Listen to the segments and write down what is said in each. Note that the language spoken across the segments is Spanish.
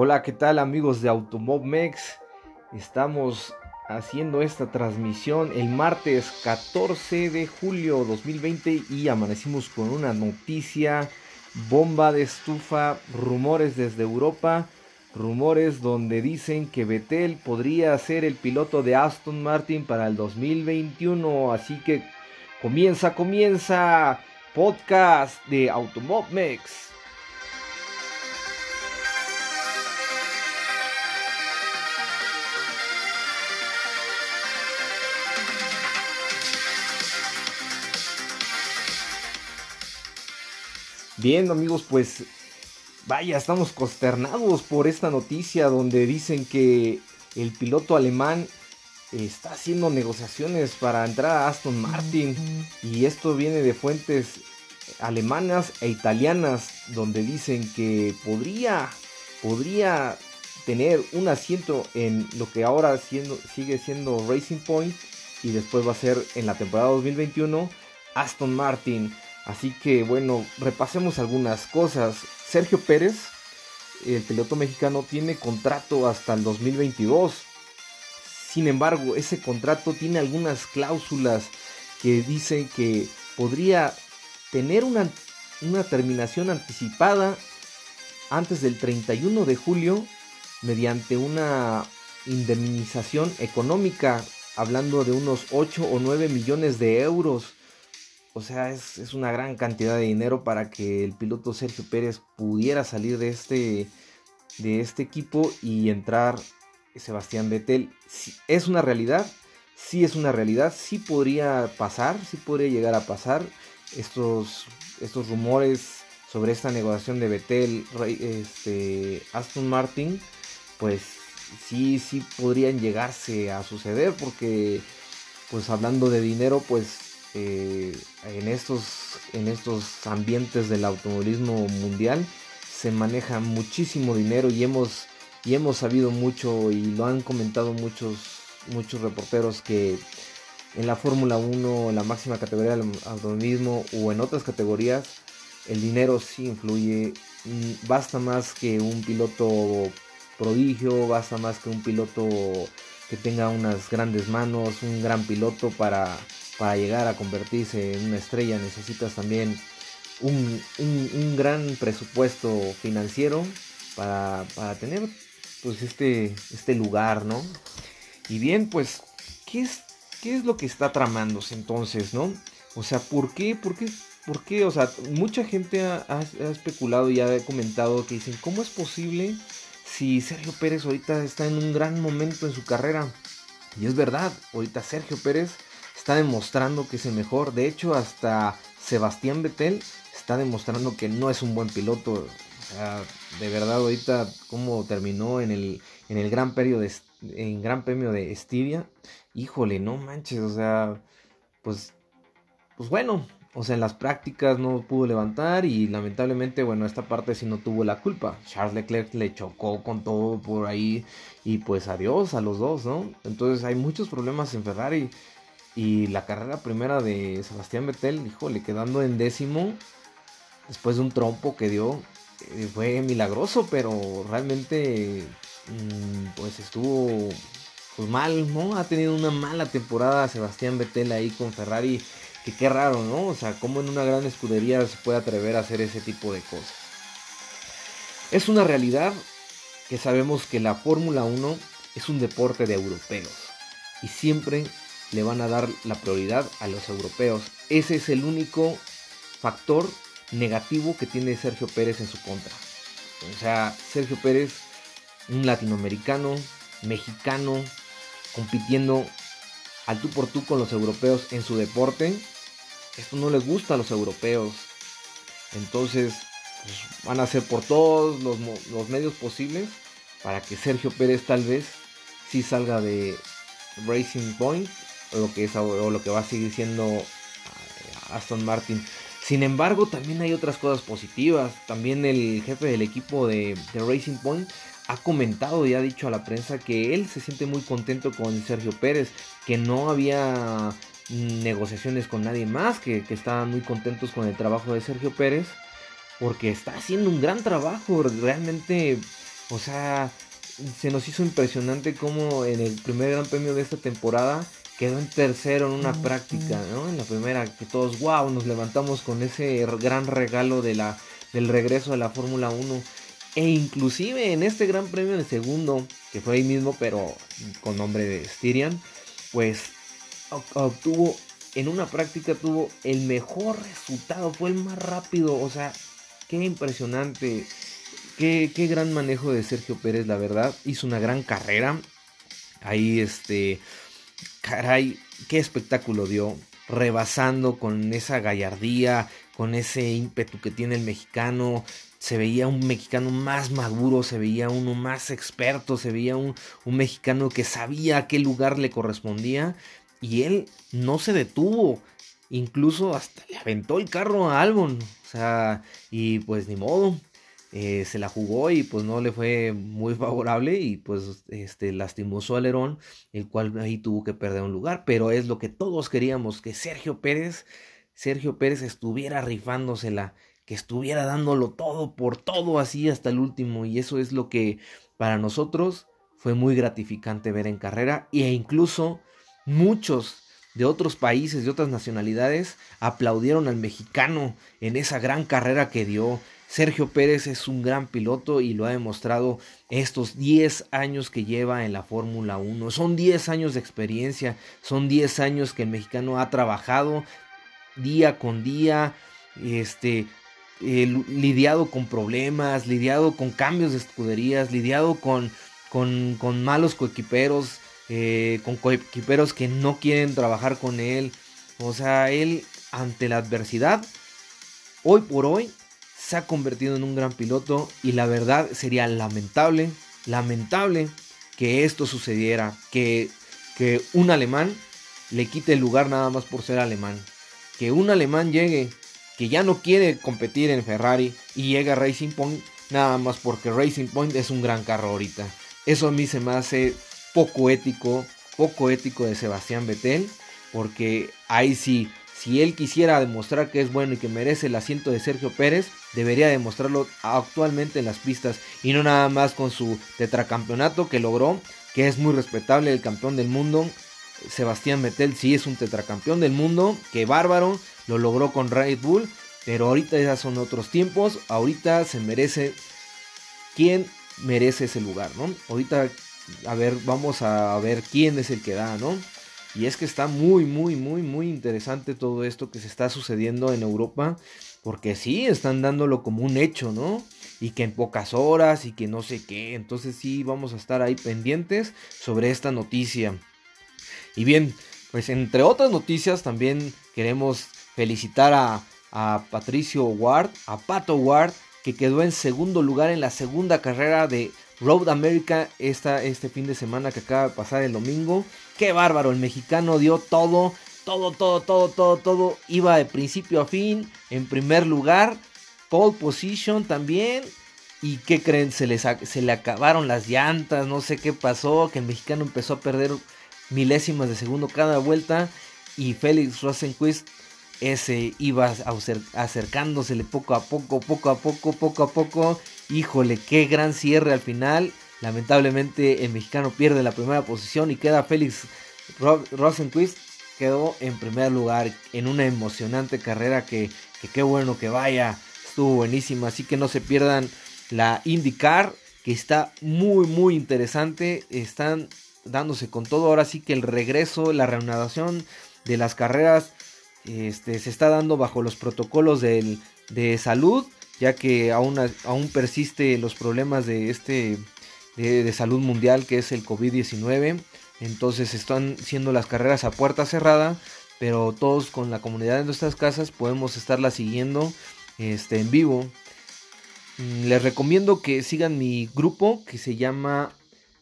Hola, ¿qué tal amigos de Automobmex? Estamos haciendo esta transmisión el martes 14 de julio 2020 y amanecimos con una noticia, bomba de estufa, rumores desde Europa, rumores donde dicen que Vettel podría ser el piloto de Aston Martin para el 2021, así que comienza, comienza podcast de Automobmex. Bien amigos, pues vaya, estamos consternados por esta noticia donde dicen que el piloto alemán está haciendo negociaciones para entrar a Aston Martin y esto viene de fuentes alemanas e italianas donde dicen que podría podría tener un asiento en lo que ahora sigue siendo Racing Point y después va a ser en la temporada 2021 Aston Martin. Así que bueno, repasemos algunas cosas. Sergio Pérez, el piloto mexicano, tiene contrato hasta el 2022. Sin embargo, ese contrato tiene algunas cláusulas que dicen que podría tener una, una terminación anticipada antes del 31 de julio mediante una indemnización económica, hablando de unos 8 o 9 millones de euros. O sea, es, una gran cantidad de dinero para que el piloto Sergio Pérez pudiera salir de este, de este equipo y entrar Sebastián Vettel. ¿Es una realidad? Sí es una realidad, sí podría pasar, sí podría llegar a pasar. Estos, estos rumores sobre esta negociación de Vettel, este, Aston Martin, pues sí, sí podrían llegarse a suceder porque, pues hablando de dinero, pues eh, en, estos, en estos ambientes del automovilismo mundial se maneja muchísimo dinero y hemos, y hemos sabido mucho y lo han comentado muchos, muchos reporteros que en la Fórmula 1, en la máxima categoría del automovilismo o en otras categorías, el dinero sí influye. Mm, basta más que un piloto prodigio, basta más que un piloto que tenga unas grandes manos, un gran piloto para para llegar a convertirse en una estrella necesitas también un, gran presupuesto financiero para, tener pues este, este lugar, ¿no? Y bien, pues, ¿qué es, ¿qué es lo que está tramándose entonces, ¿no? O sea, ¿por qué? ¿Por qué? ¿Por qué? O sea, mucha gente ha, ha especulado y ha comentado que dicen, ¿cómo es posible si Sergio Pérez ahorita está en un gran momento en su carrera? Y es verdad, ahorita Sergio Pérez está demostrando que es el mejor. De hecho, hasta Sebastián Vettel está demostrando que no es un buen piloto. O sea, de verdad, ahorita, cómo terminó en el, en el gran, premio de, en gran premio de Estivia. Híjole, no manches, o sea, pues, pues bueno, o sea, en las prácticas no pudo levantar y lamentablemente, bueno, esta parte sí no tuvo la culpa. Charles Leclerc le chocó con todo por ahí y pues adiós a los dos, ¿no? Entonces hay muchos problemas en Ferrari y la carrera primera de Sebastián Vettel, híjole, quedando en décimo, después de un trompo que dio, eh, fue milagroso, pero realmente mm, pues estuvo pues mal, ¿no? Ha tenido una mala temporada Sebastián Vettel ahí con Ferrari, que qué raro, ¿no? O sea, cómo en una gran escudería se puede atrever a hacer ese tipo de cosas. Es una realidad que sabemos que la Fórmula 1 es un deporte de europeos y siempre le van a dar la prioridad a los europeos. Ese es el único factor negativo que tiene Sergio Pérez en su contra. O sea, Sergio Pérez, un latinoamericano, mexicano, compitiendo al tú por tú con los europeos en su deporte. Esto no les gusta a los europeos. Entonces, pues, van a hacer por todos los, los medios posibles para que Sergio Pérez tal vez sí salga de Racing Point lo que es o lo que va a seguir siendo eh, Aston Martin. Sin embargo, también hay otras cosas positivas. También el jefe del equipo de, Racing Point ha comentado y ha dicho a la prensa que él se siente muy contento con Sergio Pérez, que no había negociaciones con nadie más, que, que estaban muy contentos con el trabajo de Sergio Pérez, porque está haciendo un gran trabajo. Realmente O sea, se nos hizo impresionante cómo en el primer gran premio de esta temporada quedó en tercero en una práctica, ¿no? En la primera, que todos, wow, nos levantamos con ese gran regalo de la, del regreso de la Fórmula 1. E inclusive en este gran premio de segundo, que fue ahí mismo, pero con nombre de Styrian, pues obtuvo, en una práctica tuvo el mejor resultado, fue el más rápido, o sea, qué impresionante, qué, qué gran manejo de Sergio Pérez, la verdad, hizo una gran carrera, ahí este, qué espectáculo dio, rebasando con esa gallardía, con ese ímpetu que tiene el mexicano, se veía un mexicano más maduro, se veía uno más experto, se veía un, un, mexicano que sabía a qué lugar le correspondía y él no se detuvo, incluso hasta le aventó el carro a Albon, o sea, y pues ni modo, eh, se la jugó y pues no le fue muy favorable y pues este lastimó su alerón, el cual ahí tuvo que perder un lugar, pero es lo que todos queríamos, que Sergio Pérez, Sergio Pérez estuviera rifándosela que estuviera dándolo todo por todo así hasta el último. Y eso es lo que para nosotros fue muy gratificante ver en carrera. E incluso muchos de otros países, de otras nacionalidades, aplaudieron al mexicano en esa gran carrera que dio. Sergio Pérez es un gran piloto y lo ha demostrado estos 10 años que lleva en la Fórmula 1. Son 10 años de experiencia, son 10 años que el mexicano ha trabajado día con día, este, eh, lidiado con problemas, lidiado con cambios de escuderías, lidiado con, con, malos coequiperos, eh, con coequiperos que no quieren trabajar con él. O sea, él ante la adversidad, hoy por hoy, se ha convertido en un gran piloto y la verdad sería lamentable, lamentable que esto sucediera, que, que un alemán le quite el lugar nada más por ser alemán. Que un alemán llegue que ya no quiere competir en Ferrari y llega a Racing Point nada más porque Racing Point es un gran carro ahorita. Eso a mí se me hace poco ético, poco ético de Sebastián Vettel, porque ahí sí, si él quisiera demostrar que es bueno y que merece el asiento de Sergio Pérez, debería demostrarlo actualmente en las pistas y no nada más con su tetracampeonato que logró, que es muy respetable el campeón del mundo. Sebastián Vettel sí es un tetracampeón del mundo, que bárbaro, lo logró con Red Bull, pero ahorita ya son otros tiempos, ahorita se merece quién merece ese lugar, ¿no? Ahorita, a ver, vamos a ver quién es el que da, ¿no? Y es que está muy, muy, muy, muy interesante todo esto que se está sucediendo en Europa, porque sí, están dándolo como un hecho, ¿no? Y que en pocas horas y que no sé qué, entonces sí, vamos a estar ahí pendientes sobre esta noticia. Y bien, pues entre otras noticias también queremos felicitar a, Patricio Ward, a Pato Ward, que quedó en segundo lugar en la segunda carrera de Road America esta, este fin de semana que acaba de pasar el domingo. Qué bárbaro, el mexicano dio todo, todo, todo, todo, todo, todo. Iba de principio a fin, en primer lugar, pole position también. ¿Y qué creen? Se, se le acabaron las llantas, no sé qué pasó, que el mexicano empezó a perder milésimas de segundo cada vuelta. Y Félix Rosenquist ese iba acercándosele poco a poco, poco a poco, poco a poco. Híjole, qué gran cierre al final. Lamentablemente el mexicano pierde la primera posición y queda Félix Rosenquist. Quedó en primer lugar en una emocionante carrera que, que qué bueno que vaya. Estuvo buenísima, así que no se pierdan la IndyCar que está muy muy interesante. Están dándose con todo. Ahora sí que el regreso, la reanudación de las carreras este, se está dando bajo los protocolos de salud, ya que aún, aún persiste los problemas de, este, de, salud mundial que es el COVID-19. Entonces están siendo las carreras a puerta cerrada, pero todos con la comunidad de nuestras casas podemos estarla siguiendo este, en vivo. Mm, les recomiendo que sigan mi grupo que se llama,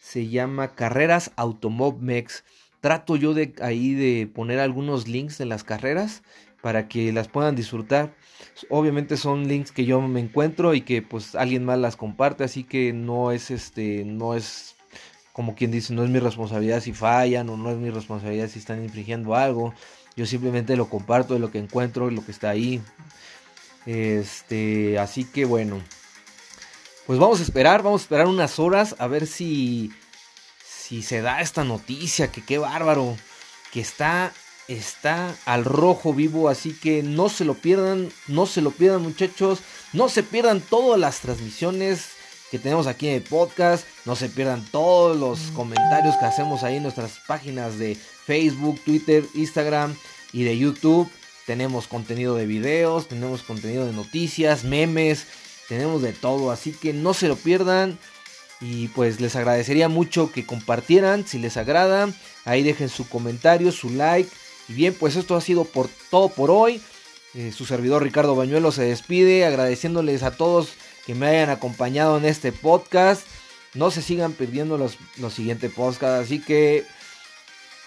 se llama Carreras Automobmex trato yo de ahí de poner algunos links de las carreras para que las puedan disfrutar. Obviamente son links que yo me encuentro y que pues alguien más las comparte, así que no es este, no es como quien dice, no es mi responsabilidad si fallan o no es mi responsabilidad si están infringiendo algo. Yo simplemente lo comparto de lo que encuentro, lo que está ahí. Este, así que bueno. pues vamos a esperar, vamos a esperar unas horas a ver si, si se da esta noticia, que qué bárbaro, que está, está al rojo vivo, así que no se lo pierdan, no se lo pierdan muchachos, no se pierdan todas las transmisiones que tenemos aquí en el podcast, no se pierdan todos los comentarios que hacemos ahí en nuestras páginas de Facebook, Twitter, Instagram y de YouTube. Tenemos contenido de videos, tenemos contenido de noticias, memes, tenemos de todo, así que no se lo pierdan. Y pues les agradecería mucho que compartieran si les agrada. Ahí dejen su comentario, su like. Y bien, pues esto ha sido por todo por hoy. Eh, su servidor Ricardo Bañuelo se despide agradeciéndoles a todos que me hayan acompañado en este podcast. No se sigan perdiendo los, los siguientes podcasts. Así que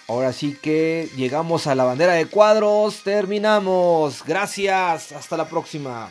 ahora sí que llegamos a la bandera de cuadros. Terminamos. Gracias. Hasta la próxima.